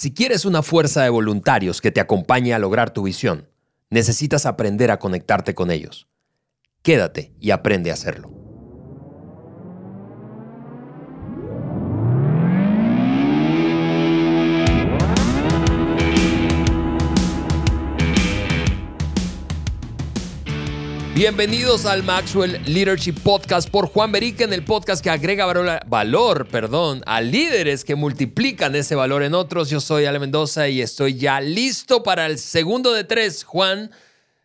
Si quieres una fuerza de voluntarios que te acompañe a lograr tu visión, necesitas aprender a conectarte con ellos. Quédate y aprende a hacerlo. Bienvenidos al Maxwell Leadership Podcast por Juan en el podcast que agrega valor, valor, perdón, a líderes que multiplican ese valor en otros. Yo soy Ale Mendoza y estoy ya listo para el segundo de tres, Juan,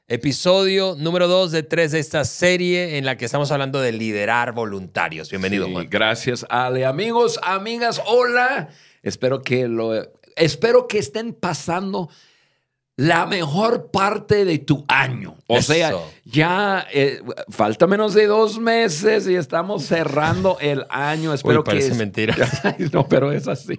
episodio número dos de tres de esta serie en la que estamos hablando de liderar voluntarios. Bienvenido, Juan. Gracias, Ale. Amigos, amigas, hola. Espero que lo, espero que estén pasando la mejor parte de tu año. O sea, ya eh, falta menos de dos meses y estamos cerrando el año. Espero Uy, parece que mentira. no, pero es así.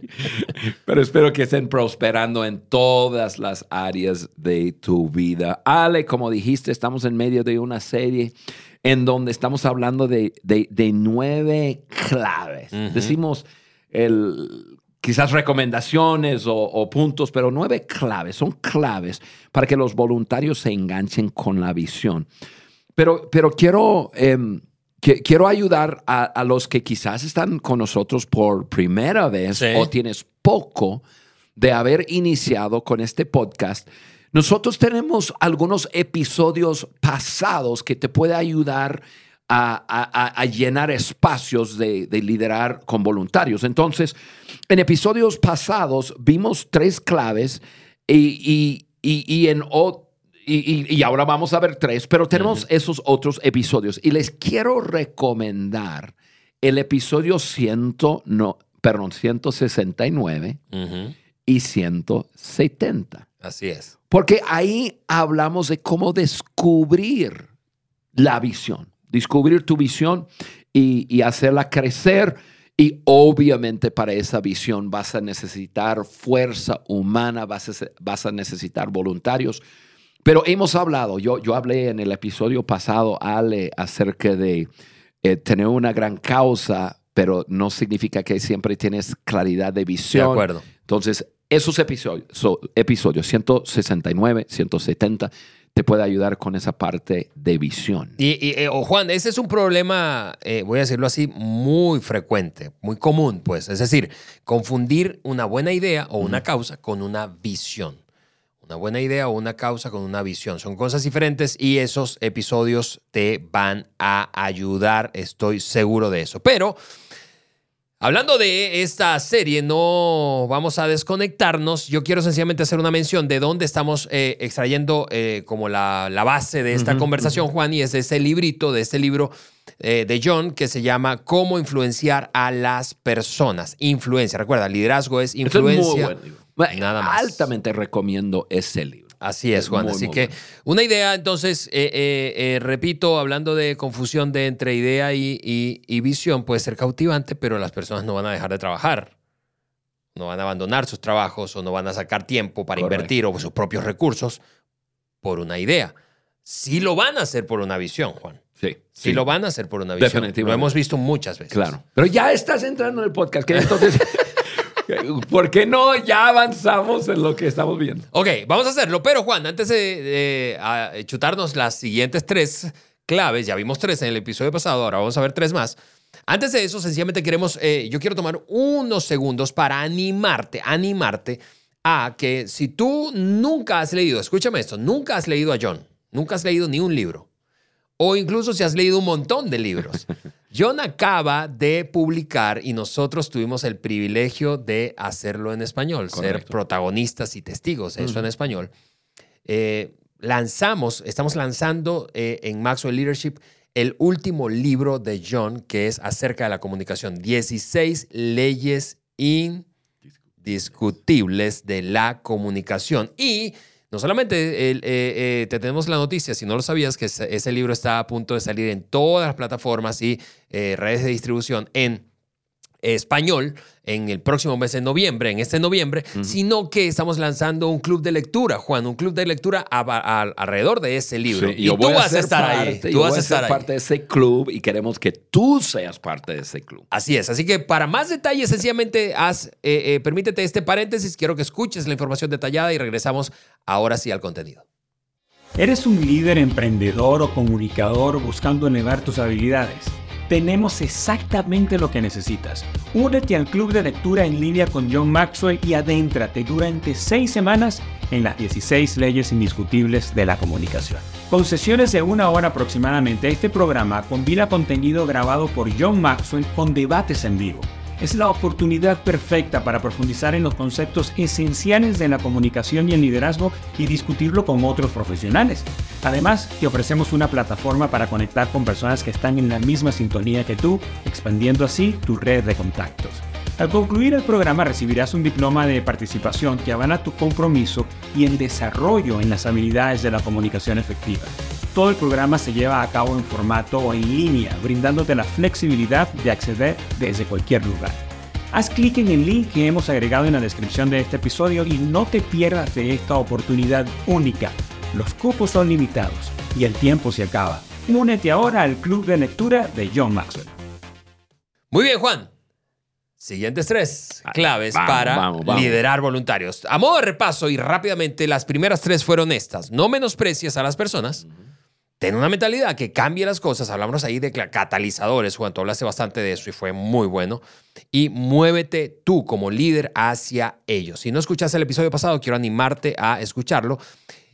pero espero que estén prosperando en todas las áreas de tu vida. Ale, como dijiste, estamos en medio de una serie en donde estamos hablando de, nueve claves. Decimos el quizás recomendaciones o, puntos, pero nueve claves, son claves para que los voluntarios se enganchen con la visión. Pero, pero quiero, em, quiero ayudar a, los que quizás están con nosotros por primera vez o tienes poco de haber iniciado con este podcast. Nosotros tenemos algunos episodios pasados que te puede ayudar a, llenar espacios de, liderar con voluntarios. Entonces, en episodios pasados vimos tres claves y, en, y, ahora vamos a ver tres, pero tenemos esos otros episodios. Y les quiero recomendar el episodio 100, no, perdón, 169 y 170. Así es. Porque ahí hablamos de cómo descubrir la visión descubrir tu visión y, hacerla crecer. Y obviamente para esa visión vas a necesitar fuerza humana, vas a, vas a necesitar voluntarios. Pero hemos hablado, yo, yo hablé en el episodio pasado, Ale, acerca de eh, tener una gran causa, pero no significa que siempre tienes claridad de visión. De acuerdo. Entonces, esos episodios, episodios 169, 170, te puede ayudar con esa parte de visión. Y, eh, Juan, ese es un problema, eh, voy a decirlo así, muy frecuente, muy común, pues. Es decir, confundir una buena idea o una causa con una visión. Una buena idea o una causa con una visión. Son cosas diferentes y esos episodios te van a ayudar, estoy seguro de eso. Pero Hablando de esta serie, no vamos a desconectarnos. Yo quiero sencillamente hacer una mención de dónde estamos eh, extrayendo eh, como la, base de esta conversación, Juan, y es de ese librito, de este libro eh, de John que se llama Cómo influenciar a las personas. Influencia, recuerda, liderazgo es influencia. Nada más. Altamente recomiendo ese libro. Así es, Juan. Así que una idea, entonces, eh, eh, eh, repito, hablando de confusión de entre idea y, visión, puede ser cautivante, pero las personas no van a dejar de trabajar. No van a abandonar sus trabajos o no van a sacar tiempo para invertir o sus propios recursos por una idea. Sí lo van a hacer por una visión, Juan. Sí. Sí, lo van a hacer por una visión. Definitivamente. Lo hemos visto muchas veces. Claro. Pero ya estás entrando en el podcast, que entonces... ¿Por qué no? Ya avanzamos en lo que estamos viendo. Ok, vamos a hacerlo. Pero Juan, antes de, chutarnos las siguientes tres claves, ya vimos tres en el episodio pasado, ahora vamos a ver tres más. Antes de eso, sencillamente queremos, eh, yo quiero tomar unos segundos para animarte, animarte a que si tú nunca has leído, escúchame esto, nunca has leído a John, nunca has leído ni un libro, o incluso si has leído un montón de libros. John acaba de publicar y nosotros tuvimos el privilegio de hacerlo en español, ser protagonistas y testigos, eso en español. Eh, lanzamos, estamos lanzando eh, en Maxwell Leadership el último libro de John que es acerca de la comunicación, 16 leyes indiscutibles de la comunicación. Y no solamente eh, eh, te tenemos la noticia, si no lo sabías, que ese, libro está a punto de salir en todas las plataformas y eh, redes de distribución en español en el próximo mes de noviembre, en este noviembre, sino que estamos lanzando un club de lectura, Juan, un club de lectura alrededor de ese libro. y tú vas a estar ahí. Tú vas a ser parte de ese club y queremos que tú seas parte de ese club. Así es. Así que para más detalles, sencillamente haz, eh, eh, permítete este paréntesis. Quiero que escuches la información detallada y regresamos ahora sí al contenido. ¿Eres un líder emprendedor o comunicador buscando elevar tus habilidades? Tenemos exactamente lo que necesitas. Únete al club de lectura en línea con John Maxwell y adéntrate durante seis semanas en las 16 leyes indiscutibles de la comunicación. Con sesiones de una hora aproximadamente, este programa combina contenido grabado por John Maxwell con debates en vivo es la oportunidad perfecta para profundizar en los conceptos esenciales de la comunicación y el liderazgo y discutirlo con otros profesionales. Además, te ofrecemos una plataforma para conectar con personas que están en la misma sintonía que tú, expandiendo así tu red de contactos. Al concluir el programa recibirás un diploma de participación que avala tu compromiso y el desarrollo en las habilidades de la comunicación efectiva. Todo el programa se lleva a cabo en formato o en línea, brindándote la flexibilidad de acceder desde cualquier lugar. Haz clic en el link que hemos agregado en la descripción de este episodio y no te pierdas de esta oportunidad única. Los cupos son limitados y el tiempo se acaba. Únete ahora al club de lectura de John Maxwell. Muy bien, Juan. Siguientes tres claves para liderar voluntarios. A modo de repaso y rápidamente, las primeras tres fueron estas. No menosprecies a las personas. Ten una mentalidad que cambie las cosas. Hablamos ahí de catalizadores, Juan. Tú hablaste bastante de eso y fue muy bueno. Y muévete tú como líder hacia ellos. Si no escuchaste el episodio pasado, quiero animarte a escucharlo.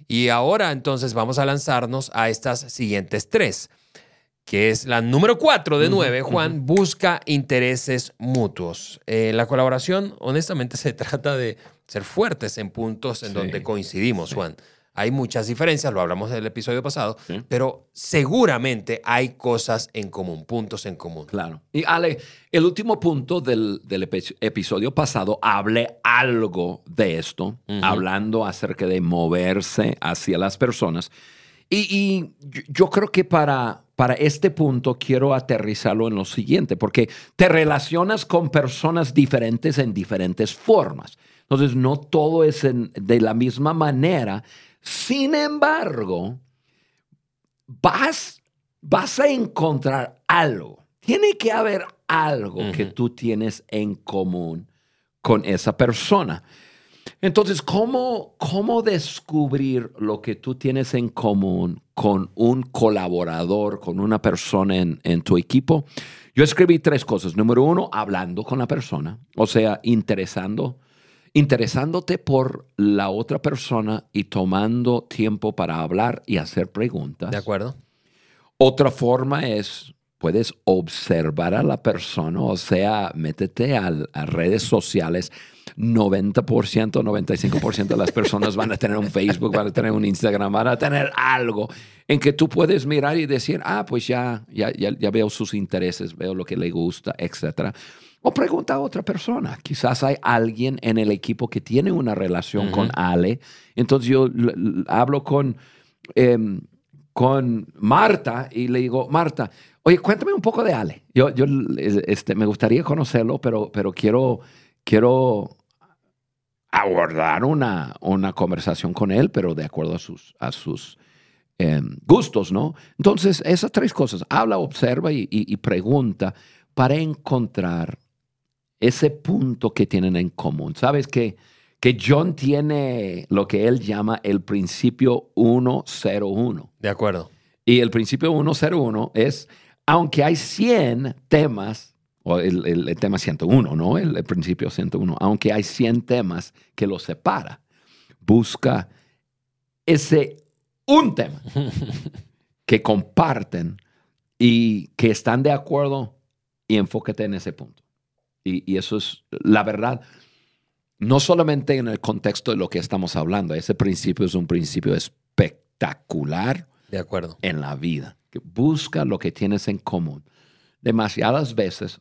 Y ahora entonces vamos a lanzarnos a estas siguientes tres, que es la número cuatro de nueve, Juan, busca intereses mutuos. Eh, la colaboración, honestamente, se trata de ser fuertes en puntos en donde coincidimos, Juan. Hay muchas diferencias, lo hablamos del episodio pasado, pero seguramente hay cosas en común, puntos en común. Claro. Y Ale, el último punto del, episodio pasado, hablé algo de esto, hablando acerca de moverse hacia las personas. Y, yo creo que para, para este punto quiero aterrizarlo en lo siguiente, porque te relacionas con personas diferentes en diferentes formas. Entonces, no todo es de la misma manera sin embargo, vas, vas a encontrar algo. Tiene que haber algo que tú tienes en común con esa persona. Entonces, ¿cómo, ¿cómo descubrir lo que tú tienes en común con un colaborador, con una persona en, en, tu equipo? Yo escribí tres cosas. Número uno, hablando con la persona, o sea, interesando interesándote por la otra persona y tomando tiempo para hablar y hacer preguntas. De acuerdo. Otra forma es, puedes observar a la persona, o sea, métete a, redes sociales. 90%, 95% de las personas van a tener un Facebook, van a tener un Instagram, van a tener algo en que tú puedes mirar y decir, ah, pues ya, ya, ya, ya veo sus intereses, veo lo que le gusta, etcétera. O pregunta a otra persona. Quizás hay alguien en el equipo que tiene una relación con Ale. Entonces yo hablo con, em, con Marta y le digo, Marta, oye, cuéntame un poco de Ale. Yo, yo este, me gustaría conocerlo, pero, pero quiero, quiero abordar una, una conversación con él, pero de acuerdo a sus, a sus em, gustos, ¿no? Entonces, esas tres cosas, habla, observa y pregunta para encontrar ese punto que tienen en común. ¿Sabes que, que John tiene lo que él llama el principio 101? De acuerdo. Y el principio 101 es, aunque hay 100 temas, o el, tema 101, ¿no? El, el, principio 101, aunque hay 100 temas que los separa, busca ese un tema que comparten y que están de acuerdo y enfócate en ese punto. Y, eso es la verdad, no solamente en el contexto de lo que estamos hablando, ese principio es un principio espectacular de acuerdo. en la vida, busca lo que tienes en común. Demasiadas veces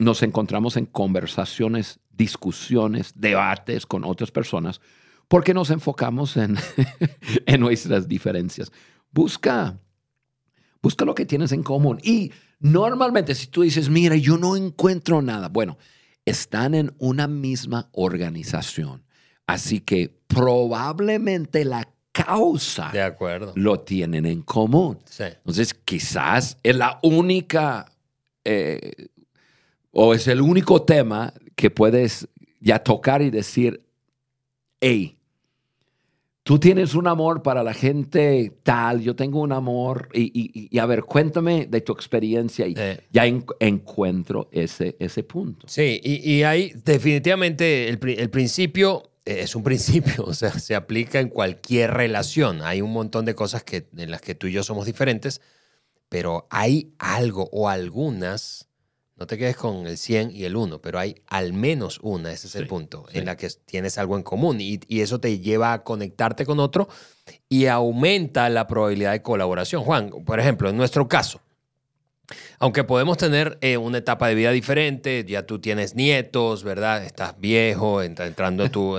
nos encontramos en conversaciones, discusiones, debates con otras personas porque nos enfocamos en, en nuestras diferencias. Busca, Busca lo que tienes en común. Y normalmente si tú dices, mira, yo no encuentro nada, bueno, están en una misma organización. Así que probablemente la causa De acuerdo. lo tienen en común. Sí. Entonces, quizás es la única eh, o es el único tema que puedes ya tocar y decir, hey, tú tienes un amor para la gente tal, yo tengo un amor, y, y- y a ver, cuéntame de tu experiencia y Eh. ya en- encuentro ese, ese punto. Sí, y, y ahí definitivamente el, el principio es un principio, o sea, se aplica en cualquier relación. Hay un montón de cosas que, en las que tú y yo somos diferentes, pero hay algo o algunas, no te quedes con el 100 y el 1, pero hay al menos una, ese es el punto, sí. en la que tienes algo en común y, y eso te lleva a conectarte con otro y aumenta la probabilidad de colaboración. Juan, por ejemplo, en nuestro caso, aunque podemos tener eh, una etapa de vida diferente, ya tú tienes nietos, ¿verdad? Estás viejo, entra- entrando en tu,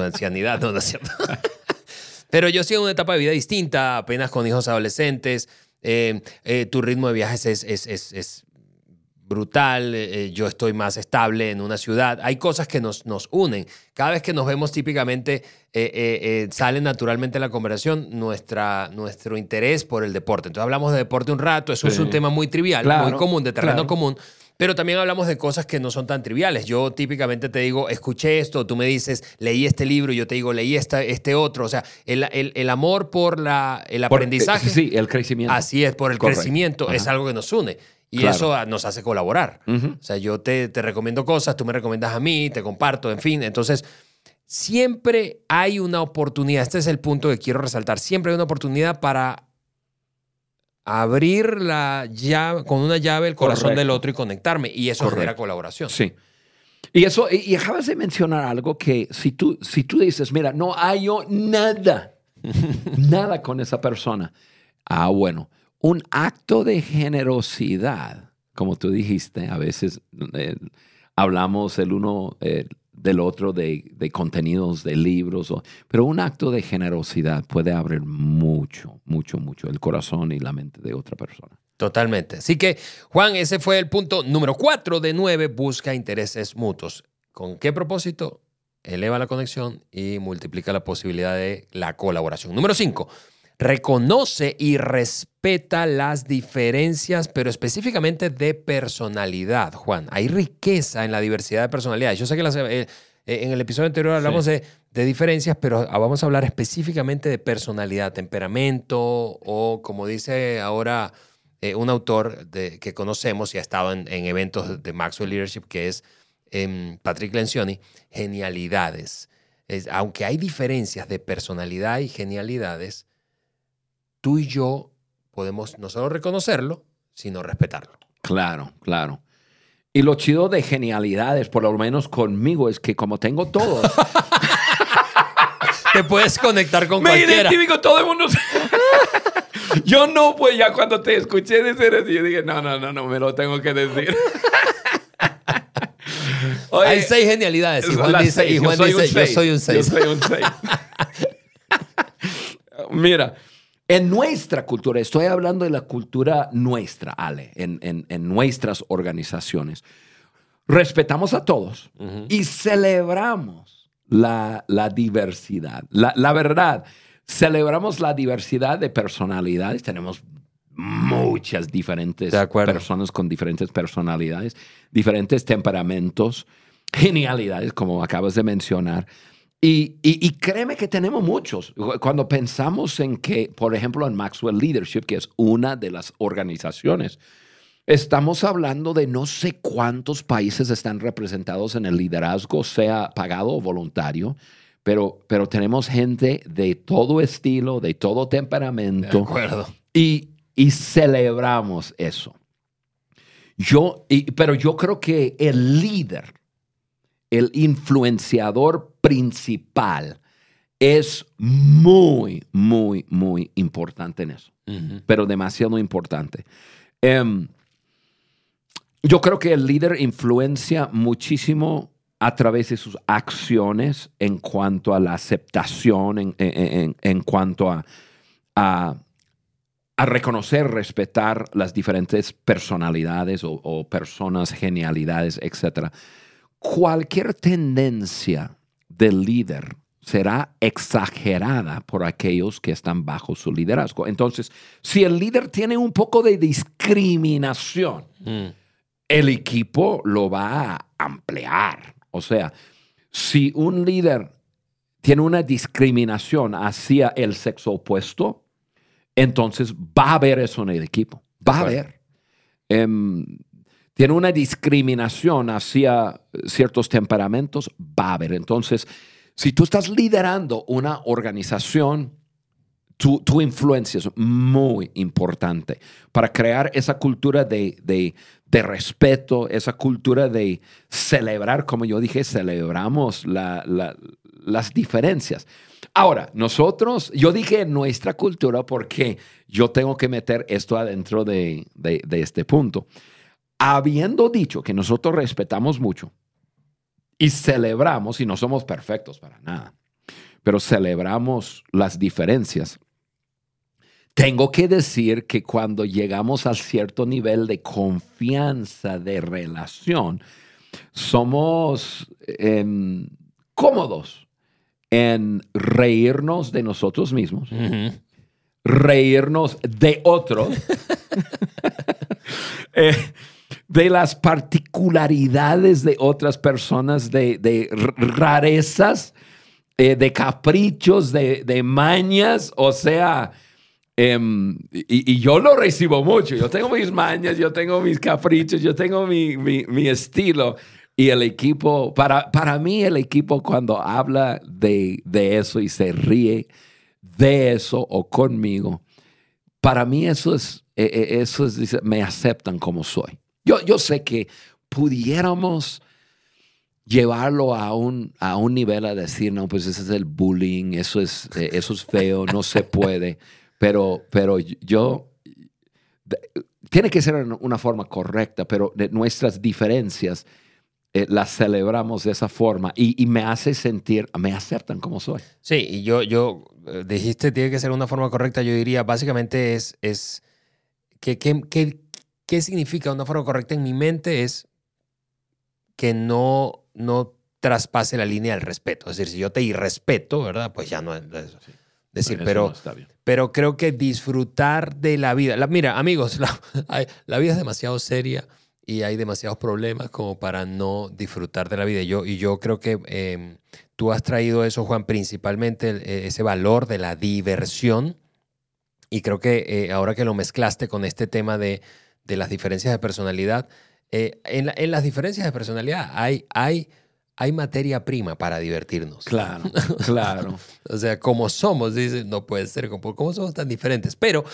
ancianidad, ¿no, ¿No es cierto? Pero yo sigo una etapa de vida distinta, apenas con hijos adolescentes. eh, eh, tu ritmo de viajes es, es, es- es brutal. eh, yo estoy más estable en una ciudad. Hay cosas que nos, nos unen. Cada vez que nos vemos, típicamente eh, eh, eh, sale naturalmente en la conversación nuestra, nuestro interés por el deporte. Entonces hablamos de deporte un rato. Eso es un tema muy trivial, Claro, muy común, de terreno claro. común. Pero también hablamos de cosas que no son tan triviales. Yo típicamente te digo, escuché esto, tú me dices, leí este libro, yo te digo, leí esta, este otro. O sea, el, el- el amor por la, el Por- aprendizaje. sí, el crecimiento. Así es, por el Correcto. crecimiento es algo que nos une. Y Claro. eso ah, nos hace colaborar. Ujú. O sea, yo te, te recomiendo cosas, tú me recomiendas a mí, te comparto, en fin. Entonces, siempre hay una oportunidad. Este es el punto que quiero resaltar. Siempre hay una oportunidad para abrir la llave, con una llave el corazón Correcto. del otro y conectarme. Y eso Correcto. genera colaboración. Sí. Y eso, y, y acabas de mencionar algo que si tú, si tú dices, mira, no hay nada, nada con esa persona. Ah, bueno, un acto de generosidad, como tú dijiste, a veces eh, hablamos el uno eh, del otro de, contenidos de libros, pero un acto de generosidad puede abrir mucho, mucho, mucho el corazón y la mente de otra persona. Totalmente. Así que, Juan, ese fue el punto número cuatro de nueve. Busca intereses mutuos. ¿Con qué propósito? Eleva la conexión y multiplica la posibilidad de la colaboración. Número cinco. Reconoce y respeta las diferencias, pero específicamente de personalidad, Juan. Hay riqueza en la diversidad de personalidades. Yo sé que las- eh, eh, en el episodio anterior hablamos de, de diferencias, pero vamos a hablar específicamente de personalidad, temperamento o, como dice ahora eh, un autor de- que conocemos y ha estado en, en eventos de Maxwell Leadership, que es em, Patrick Lencioni, genialidades. Es- aunque hay diferencias de personalidad y genialidades, tú y yo podemos no solo reconocerlo, sino respetarlo. Claro, claro. Y lo chido de genialidades, por lo menos conmigo, es que como tengo todo, Te puedes conectar con me cualquiera. identifico todo el mundo. Yo no, pues ya cuando te escuché decir eso, yo dije, no, no, no, no, me lo tengo que decir. Oye, Hay seis genialidades. Y Juan dice, seis, y Juan yo soy dice, un yo seis. soy un seis. Yo soy un seis. Mira, en nuestra cultura, estoy hablando de la cultura nuestra, Ale, en, en- en nuestras organizaciones, respetamos a todos y celebramos la, la diversidad. La, la verdad, celebramos la diversidad de personalidades. Tenemos muchas diferentes personas con diferentes personalidades, diferentes temperamentos, genialidades, como acabas de mencionar. Y, y- y créeme que tenemos muchos. Cuando pensamos en que, por ejemplo, en Maxwell Leadership, que es una de las organizaciones, estamos hablando de no sé cuántos países están representados en el liderazgo, sea pagado o voluntario, pero, pero tenemos gente de todo estilo, de todo De temperamento. acuerdo. Y, y celebramos eso. Yo, pero yo creo que el líder, el influenciador principal, es muy, muy, muy importante en eso, pero demasiado importante. Em, yo creo que el líder influencia muchísimo a través de sus acciones en cuanto a la aceptación, en, en- en- en cuanto a, a a reconocer, respetar las diferentes personalidades o, o personas, genialidades, etc. Cualquier tendencia del líder será exagerada por aquellos que están bajo su liderazgo. Entonces, si el líder tiene un poco de discriminación, Mm. el equipo lo va a ampliar. O sea, si un líder tiene una discriminación hacia el sexo opuesto, entonces va a haber eso en el equipo. Va a haber. Em, tiene una discriminación hacia ciertos temperamentos, va a haber. Entonces, si tú estás liderando una organización, tu, tu influencia es muy importante para crear esa cultura de, de- respeto, esa cultura de celebrar, como yo dije, celebramos la- la- las diferencias. Ahora, nosotros, yo dije nuestra cultura porque yo tengo que meter esto adentro de, de- de este punto. Habiendo dicho que nosotros respetamos mucho y celebramos, y no somos perfectos para nada, pero celebramos las diferencias. Tengo que decir que cuando llegamos a cierto nivel de confianza, de relación, somos em, cómodos en reírnos de nosotros mismos, reírnos de otros, eh, de las particularidades de otras personas, de, rarezas, eh, de caprichos, de, mañas, o sea, em, y, yo lo recibo mucho. Yo tengo mis mañas, yo tengo mis caprichos, yo tengo mi, estilo. Y el equipo, para, para mí el equipo cuando habla de, de eso y se ríe de eso o conmigo, para mí eso es, eh, eh, eso me aceptan como soy. Yo, yo sé que pudiéramos llevarlo a un, a un nivel a decir, no, pues ese es el bullying, eso es, eh, eso es feo, no se puede, pero, pero yo, tiene que ser una forma correcta, pero nuestras diferencias eh, las celebramos de esa forma y, y me hace sentir, me aceptan como soy. Sí, y yo, yo eh, dijiste tiene que ser una forma correcta. Yo diría, básicamente es, es que, que- que- ¿qué significa una forma correcta en mi mente? Es que no, no traspase la línea del respeto. Es decir, si yo te irrespeto, ¿verdad? Pues ya no es es decir, pero, no pero creo que disfrutar de la vida. La- mira, amigos, la, la vida es demasiado seria y hay demasiados problemas como para no disfrutar de la vida. Yo, y yo creo que eh, tú has traído eso, Juan, principalmente el- eh, ese valor de la diversión. Y creo que eh, ahora que lo mezclaste con este tema de, de las diferencias de personalidad, eh, en, la- en las diferencias de personalidad hay, hay, hay materia prima para divertirnos. Claro, claro. O sea, como somos, dice, no puede ser, como, ¿cómo somos tan diferentes? Pero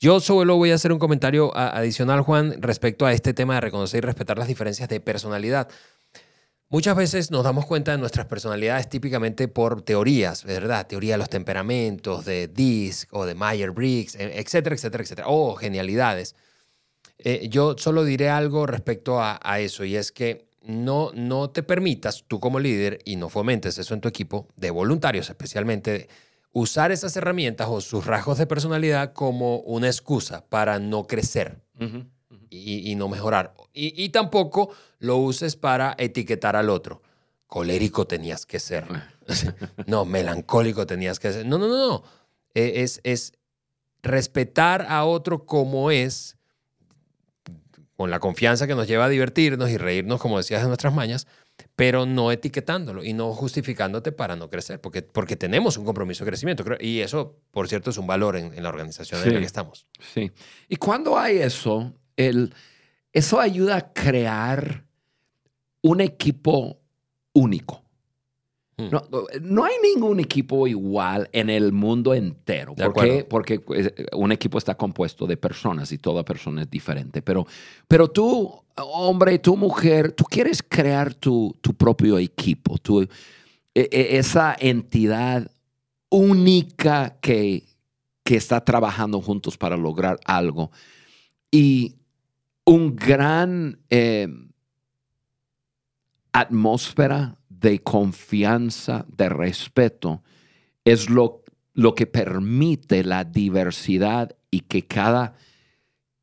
yo solo voy a hacer un comentario adicional, Juan, respecto a este tema de reconocer y respetar las diferencias de personalidad. Muchas veces nos damos cuenta de nuestras personalidades típicamente por teorías, ¿verdad? Teoría de los temperamentos, de Disc o de Meyer-Briggs, e- etcétera, etcétera, etcétera. O genialidades. Eh, yo solo diré algo respecto a, a eso y es que no, no te permitas tú como líder y no fomentes eso en tu equipo, de voluntarios especialmente, usar esas herramientas o sus rasgos de personalidad como una excusa para no crecer y, y no mejorar. Y, y tampoco lo uses para etiquetar al otro. Colérico tenías que ser. No, melancólico tenías que ser. No, no, no, no. Eh, Es, es respetar a otro como es, con la confianza que nos lleva a divertirnos y reírnos, como decías, de nuestras mañas, pero no etiquetándolo y no justificándote para no crecer, porque, porque tenemos un compromiso de crecimiento. creo- Y eso, por cierto, es un valor en, en la organización en la que estamos. Sí. Y cuando hay eso, el, eso ayuda a crear un equipo único. Mm. No, no hay ningún equipo igual en el mundo entero. ¿Por qué? Porque pues, un equipo está compuesto de personas y toda persona es diferente. Pero, pero tú, hombre, tú, mujer, tú quieres crear tu, tu propio equipo, tu, e- e- esa entidad única que, que está trabajando juntos para lograr algo. Y un gran eh, atmósfera de confianza, de respeto, es lo, lo que permite la diversidad y que cada,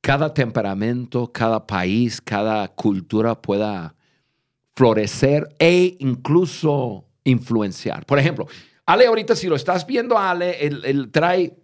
cada temperamento, cada país, cada cultura pueda florecer e incluso influenciar. Por ejemplo, Ale, ahorita si lo estás viendo, Ale, él, trae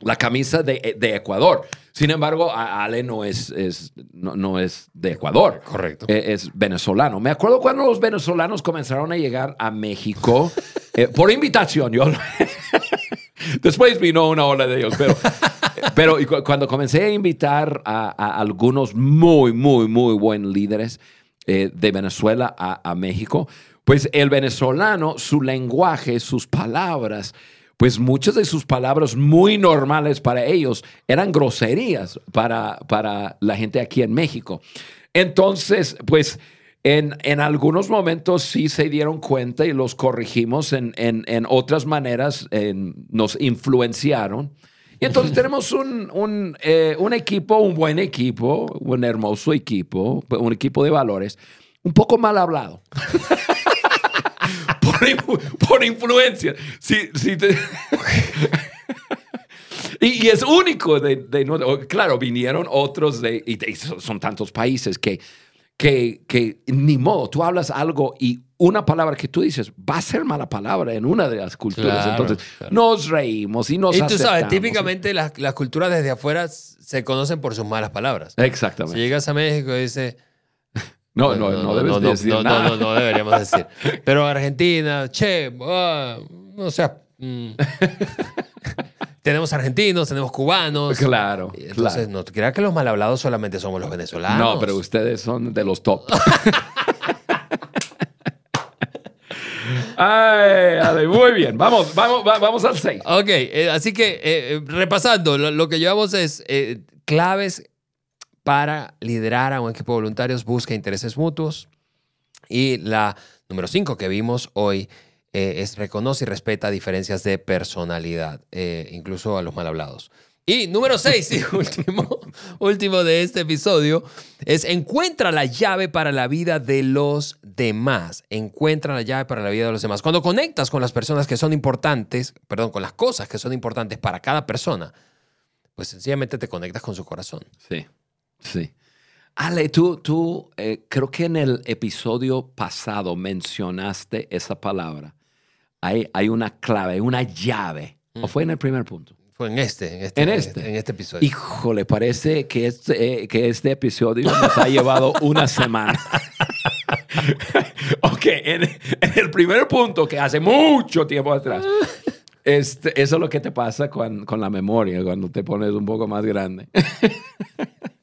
la camisa de, de, Ecuador. Sin embargo, Ale no es, es no, es de Ecuador. Correcto. Es, es, venezolano. Me acuerdo cuando los venezolanos comenzaron a llegar a México eh, por invitación. Yo Después vino una ola de ellos, pero, pero cuando comencé a invitar a, algunos muy, muy, muy buenos líderes eh, de Venezuela a, a México, pues el venezolano, su lenguaje, sus palabras, pues muchas de sus palabras muy normales para ellos eran groserías para, para la gente aquí en México. Entonces, pues en, en algunos momentos sí se dieron cuenta y los corregimos, en, en, en otras maneras nos influenciaron. Y entonces tenemos un, un, eh, un equipo, un buen equipo, un hermoso equipo, un equipo de valores, un poco mal hablado. por, influencia. y, es único. De, claro, vinieron otros de, y, son tantos países que, que, que ni modo, tú hablas algo y una palabra que tú dices va a ser mala palabra en una de las culturas. Entonces nos reímos y nos Y tú sabes, típicamente las, las, culturas desde afuera se conocen por sus malas palabras. Exactamente. Si llegas a México y dices no, no, no, debes decir no, nada. No, no, deberíamos decir. Pero Argentina, che, ah, o sea, mm. tenemos argentinos, tenemos cubanos. Claro. Entonces, no creas que los mal hablados solamente somos los venezolanos. No, pero ustedes son de los top. Ay, muy bien. Vamos, vamos, vamos al 6. Ok, eh, así que eh, repasando, lo, que llevamos es eh, claves para liderar a un equipo de voluntarios busca intereses mutuos. Y la número cinco que vimos hoy eh, es reconoce y respeta diferencias de personalidad, eh, incluso a los mal hablados. Y número seis y último, último de este episodio es encuentra la llave para la vida de los demás. Encuentra la llave para la vida de los demás. Cuando conectas con las personas que son importantes, perdón, con las cosas que son importantes para cada persona, pues sencillamente te conectas con su corazón. Sí. Sí. Ale, tú, tú eh, creo que en el episodio pasado mencionaste esa palabra. Hay, hay una clave, una llave. ¿O fue en el primer punto? Fue en este, en este, en este, en este episodio. Híjole, parece que este, que este episodio nos ha llevado una semana. ok, en, en, el primer punto, que hace mucho tiempo atrás, este, eso es lo que te pasa con, con la memoria, cuando te pones un poco más grande.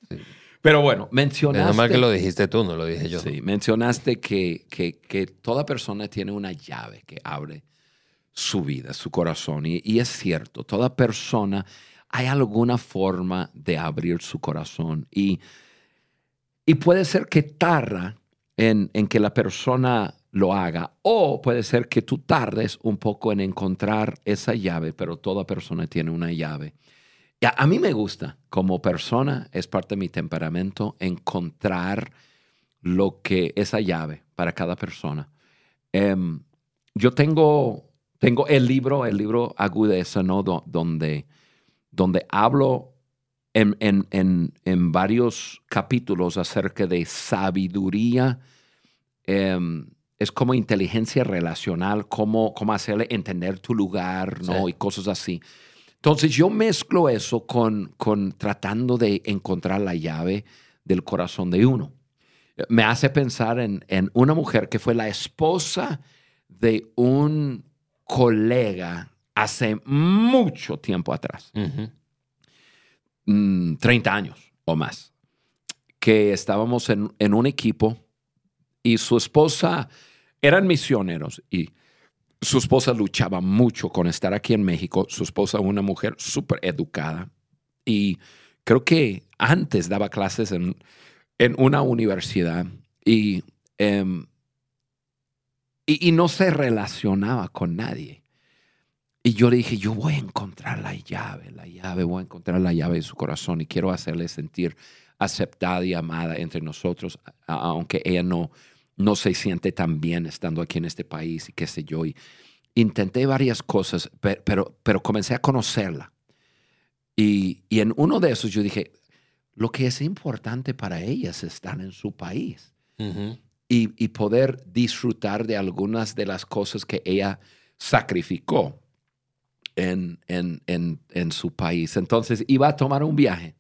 Pero bueno, mencionaste... Es mal que lo dijiste tú, no lo dije yo. Sí, mencionaste que, que, que, toda persona tiene una llave que abre su vida, su corazón. Y, y, es cierto, toda persona hay alguna forma de abrir su corazón. Y, y puede ser que tarda en, en que la persona lo haga. O puede ser que tú tardes un poco en encontrar esa llave, pero toda persona tiene una llave. A, mí me gusta, como persona, es parte de mi temperamento, encontrar lo que esa llave para cada persona. Em, yo tengo, tengo el libro, el libro Agudeza, ¿no? donde, donde hablo en, en, varios capítulos acerca de sabiduría. Em, es como inteligencia relacional, cómo, cómo hacerle entender tu lugar, ¿no? Y cosas así. Entonces yo mezclo eso con, con tratando de encontrar la llave del corazón de uno. Me hace pensar en, en una mujer que fue la esposa de un colega hace mucho tiempo atrás, 30 mm, años o más, que estábamos en, en, un equipo y su esposa eran misioneros y su esposa luchaba mucho con estar aquí en México. Su esposa, una mujer súper educada. Y creo que antes daba clases en, una universidad em, y, y, no se relacionaba con nadie. Y yo le dije, yo voy a encontrar la llave, la llave, voy a encontrar la llave de su corazón y quiero hacerle sentir aceptada y amada entre nosotros, aunque ella no, no se siente tan bien estando aquí en este país y qué sé yo. Y intenté varias cosas, pero, pero, comencé a conocerla. Y, y en uno de esos yo dije, lo que es importante para ellas es estar en su país y, y poder disfrutar de algunas de las cosas que ella sacrificó en, en, en, en su país. Entonces iba a tomar un viaje.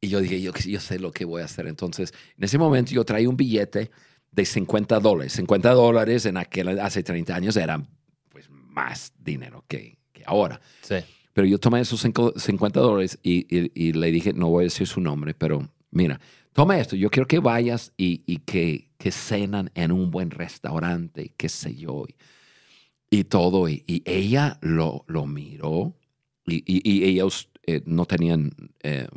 Y yo dije, yo, yo sé lo que voy a hacer. Entonces, en ese momento yo traía un billete de 50 dólares. 50 dólares en aquel, hace 30 años eran pues, más dinero que, que ahora. Sí. Pero yo tomé esos cinco- 50 dólares y, y- y le dije, no voy a decir su nombre, pero mira, toma esto, yo quiero que vayas y, y que, que cenan en un buen restaurante, qué sé yo, y, y todo. Y, ella lo, lo miró y, ellos eh, no tenían eh,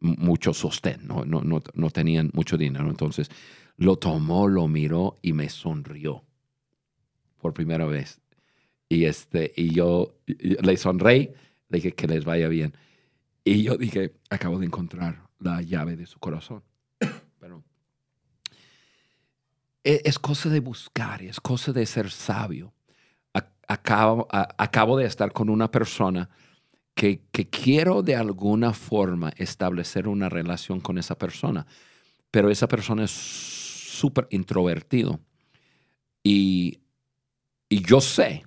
mucho sostén, no, no, no, no tenían mucho dinero. Entonces lo tomó, lo miró y me sonrió por primera vez. Y, este, y yo le sonreí, le dije que les vaya bien. Y yo dije, acabo de encontrar la llave de su corazón. Pero e- es cosa de buscar, es cosa de ser sabio. Acabo, acabo de estar con una persona que, que quiero de alguna forma establecer una relación con esa persona, pero esa persona es súper introvertido. Y, y yo sé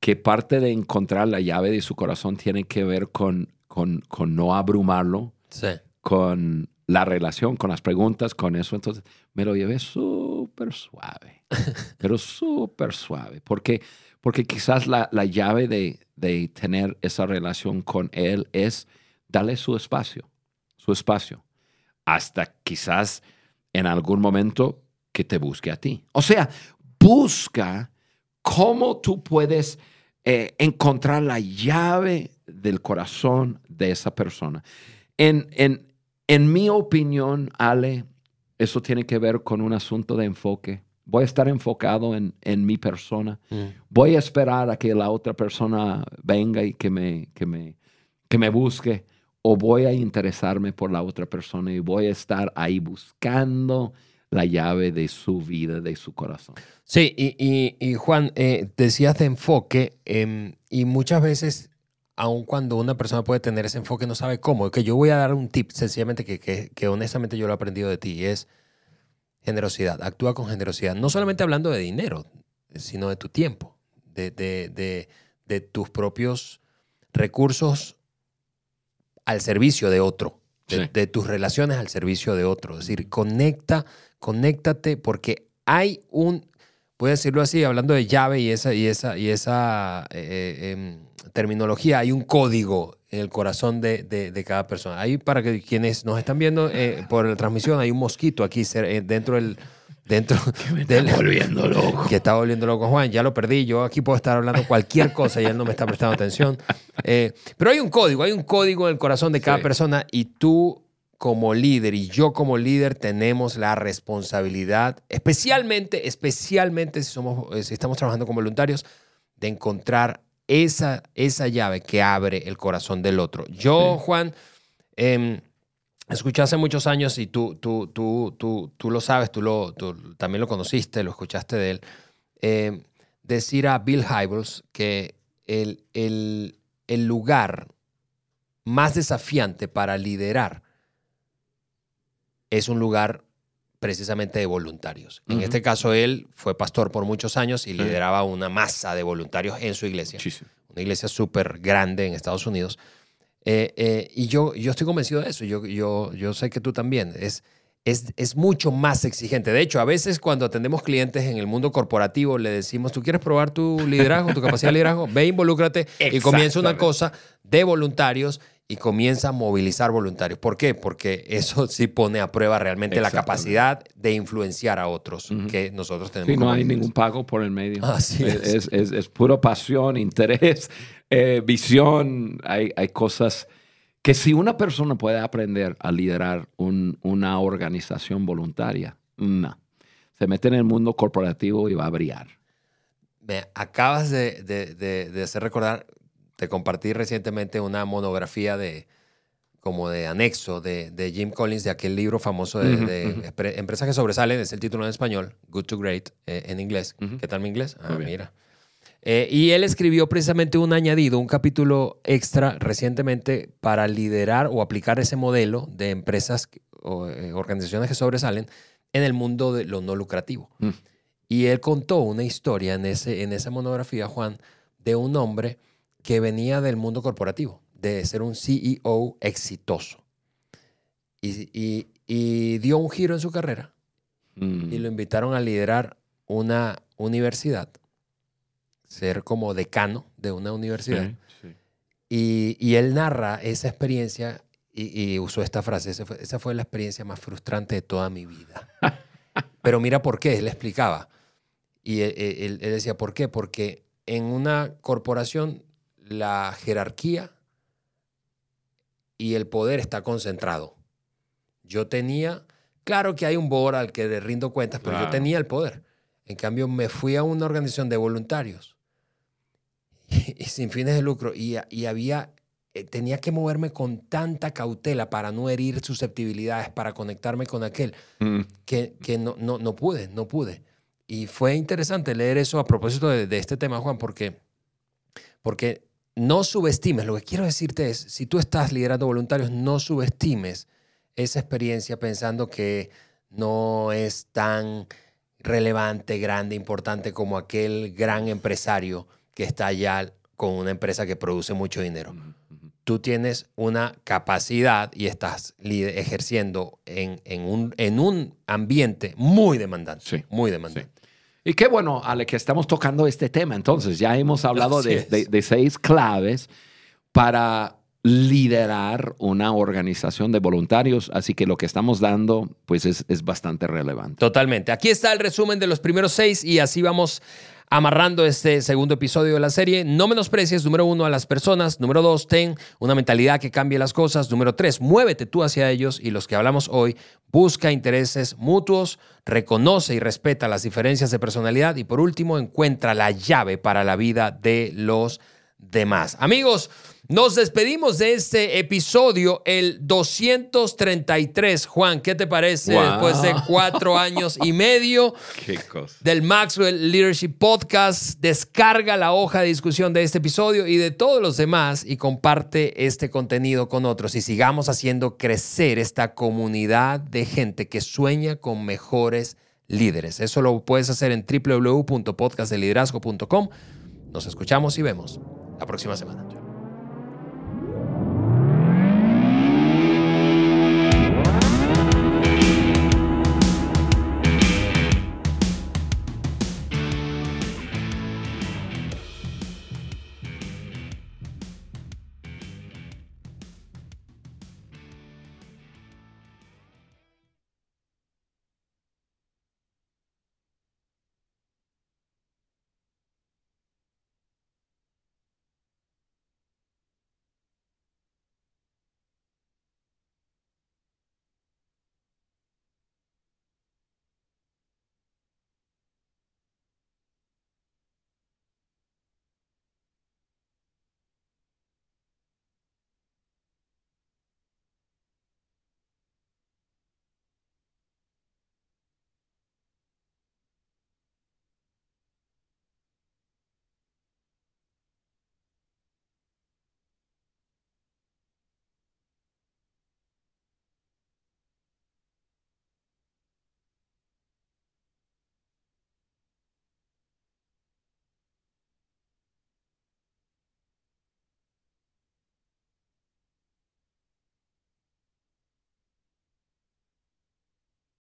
que parte de encontrar la llave de su corazón tiene que ver con, con, con no abrumarlo, Sí. con la relación, con las preguntas, con eso. Entonces me lo llevé súper suave, pero súper suave, porque, porque quizás la, la llave de, de tener esa relación con él es darle su espacio, su espacio, hasta quizás en algún momento que te busque a ti. O sea, busca cómo tú puedes eh, encontrar la llave del corazón de esa persona. En, en, en mi opinión, Ale, eso tiene que ver con un asunto de enfoque. Voy a estar enfocado en, en mi persona. Mm. Voy a esperar a que la otra persona venga y que me, que me, que me busque. O voy a interesarme por la otra persona y voy a estar ahí buscando la llave de su vida, de su corazón. Sí, y, y- y Juan, eh, decías de enfoque, em, y muchas veces, aun cuando una persona puede tener ese enfoque, no sabe cómo. Que yo voy a dar un tip, sencillamente, que, que- que honestamente yo lo he aprendido de ti, y es generosidad. Actúa con generosidad. No solamente hablando de dinero, sino de tu tiempo, de, de- de- de tus propios recursos al servicio de otro, de, Sí. de tus relaciones al servicio de otro. Es decir, conecta, conéctate, porque hay un, voy a decirlo así, hablando de llave y esa, y esa, y esa eh, em, terminología, hay un código en el corazón de, de- de cada persona. Ahí para que quienes nos están viendo eh, por la transmisión, hay un mosquito aquí eh, dentro del... Dentro del, volviendo loco. que está volviendo loco Juan, ya lo perdí, yo aquí puedo estar hablando cualquier cosa y él no me está prestando atención. Eh, pero hay un código, hay un código en el corazón de cada Sí. persona y tú como líder y yo como líder tenemos la responsabilidad, especialmente, especialmente si, somos, eh, si estamos trabajando con voluntarios, de encontrar esa, esa llave que abre el corazón del otro. Yo, Sí. Juan, em, escuché hace muchos años y tú, tú, tú, tú, tú lo sabes, tú, lo, tú también lo conociste, lo escuchaste de él, eh, decir a Bill Hybels que el, el, el lugar más desafiante para liderar es un lugar precisamente de voluntarios. En este caso, él fue pastor por muchos años y lideraba una masa de voluntarios en su iglesia Muchísimo. una iglesia súper grande en Estados Unidos. Eh, eh, y yo, yo estoy convencido de eso. Yo, yo, yo sé que tú también. Es, es, es mucho más exigente. De hecho, a veces cuando atendemos clientes en el mundo corporativo, le decimos, ¿tú quieres probar tu liderazgo, tu capacidad de liderazgo? Ve, involúcrate y comienza una cosa de voluntarios y comienza a movilizar voluntarios. ¿Por qué? Porque eso sí pone a prueba realmente la capacidad de influenciar a otros Ujú. que nosotros tenemos. Sí, no hay ningún pago por el medio. Así es. es. Es, es- es pura pasión, interés, eh, visión. Hay, hay cosas que si una persona puede aprender a liderar un- una organización voluntaria, no. Se mete en el mundo corporativo y va a brillar. Me acabas de, de- de- de hacer recordar, te compartí recientemente una monografía de como de anexo de, de Jim Collins, de aquel libro famoso de, Ujú, de ujú. Empre- Empresas que sobresalen, es el título en español, Good to Great, eh, en inglés. Ujú. ¿Qué tal mi inglés? Ah, mira. Eh, y él escribió precisamente un añadido, un capítulo extra recientemente para liderar o aplicar ese modelo de empresas o eh, organizaciones que sobresalen en el mundo de lo no lucrativo. Mm. Y él contó una historia en, ese, en esa monografía, Juan, de un hombre que venía del mundo corporativo, de ser un CEO exitoso. Y, y- y dio un giro en su carrera Mm. y lo invitaron a liderar una universidad, ser como decano de una universidad. Sí, sí. Y, y él narra esa experiencia y, usó esta frase, esa fue, esa fue la experiencia más frustrante de toda mi vida. Pero mira por qué, él explicaba. Y él, él- él decía, ¿por qué? Porque en una corporación la jerarquía y el poder está concentrado. Yo tenía, claro que hay un board al que le rindo cuentas, pero yo tenía el poder. En cambio, me fui a una organización de voluntarios y, sin fines de lucro y, y había, eh, tenía que moverme con tanta cautela para no herir susceptibilidades, para conectarme con aquel, Mm. que, que no, no, no pude, no pude. Y fue interesante leer eso a propósito de, de este tema, Juan, porque, porque no subestimes, lo que quiero decirte es, si tú estás liderando voluntarios, no subestimes esa experiencia pensando que no es tan relevante, grande, importante como aquel gran empresario que está allá con una empresa que produce mucho dinero. Tú tienes una capacidad y estás ejerciendo en, en un, en un ambiente muy demandante. Sí, Muy demandante. Y qué bueno, Ale, que estamos tocando este tema. Entonces, ya hemos hablado de, es. de- de seis claves para liderar una organización de voluntarios. Así que lo que estamos dando, pues, es, es bastante relevante. Totalmente. Aquí está el resumen de los primeros seis y así vamos amarrando este segundo episodio de la serie. No menosprecies, número uno, a las personas. Número dos, ten una mentalidad que cambie las cosas. Número tres, muévete tú hacia ellos y los que hablamos hoy, busca intereses mutuos, reconoce y respeta las diferencias de personalidad y por último, encuentra la llave para la vida de los demás. Amigos, nos despedimos de este episodio, el 233. Juan, ¿qué te parece Wow. después de cuatro años y medio? Qué cosa. del Maxwell Leadership Podcast. Descarga la hoja de discusión de este episodio y de todos los demás y comparte este contenido con otros y sigamos haciendo crecer esta comunidad de gente que sueña con mejores líderes. Eso lo puedes hacer en www.podcastdeliderazgo.com. Nos escuchamos y vemos la próxima semana.